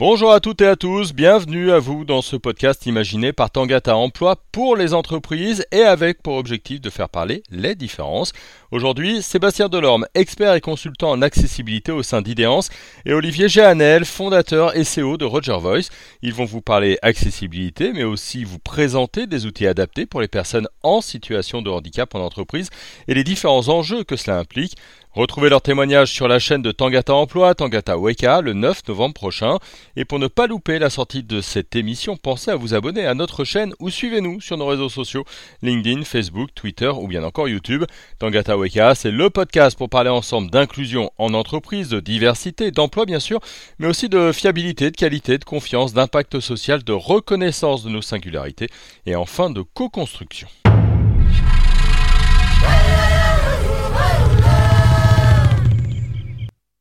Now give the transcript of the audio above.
Bonjour à toutes et à tous, bienvenue à vous dans ce podcast imaginé par Tangata Emploi pour les entreprises et avec pour objectif de faire parler les différences. Aujourd'hui, Sébastien Delorme, expert et consultant en accessibilité au sein d'Idéance, et Olivier Géanel, fondateur et CEO de Roger Voice. Ils vont vous parler accessibilité, mais aussi vous présenter des outils adaptés pour les personnes en situation de handicap en entreprise et les différents enjeux que cela implique. Retrouvez leurs témoignages sur la chaîne de Tangata Emploi, Tangata Weka, le 9 novembre prochain. Et pour ne pas louper la sortie de cette émission, pensez à vous abonner à notre chaîne ou suivez-nous sur nos réseaux sociaux, LinkedIn, Facebook, Twitter ou bien encore YouTube. Tangata Weka, c'est le podcast pour parler ensemble d'inclusion en entreprise, de diversité, d'emploi bien sûr, mais aussi de fiabilité, de qualité, de confiance, d'impact social, de reconnaissance de nos singularités et enfin de co-construction.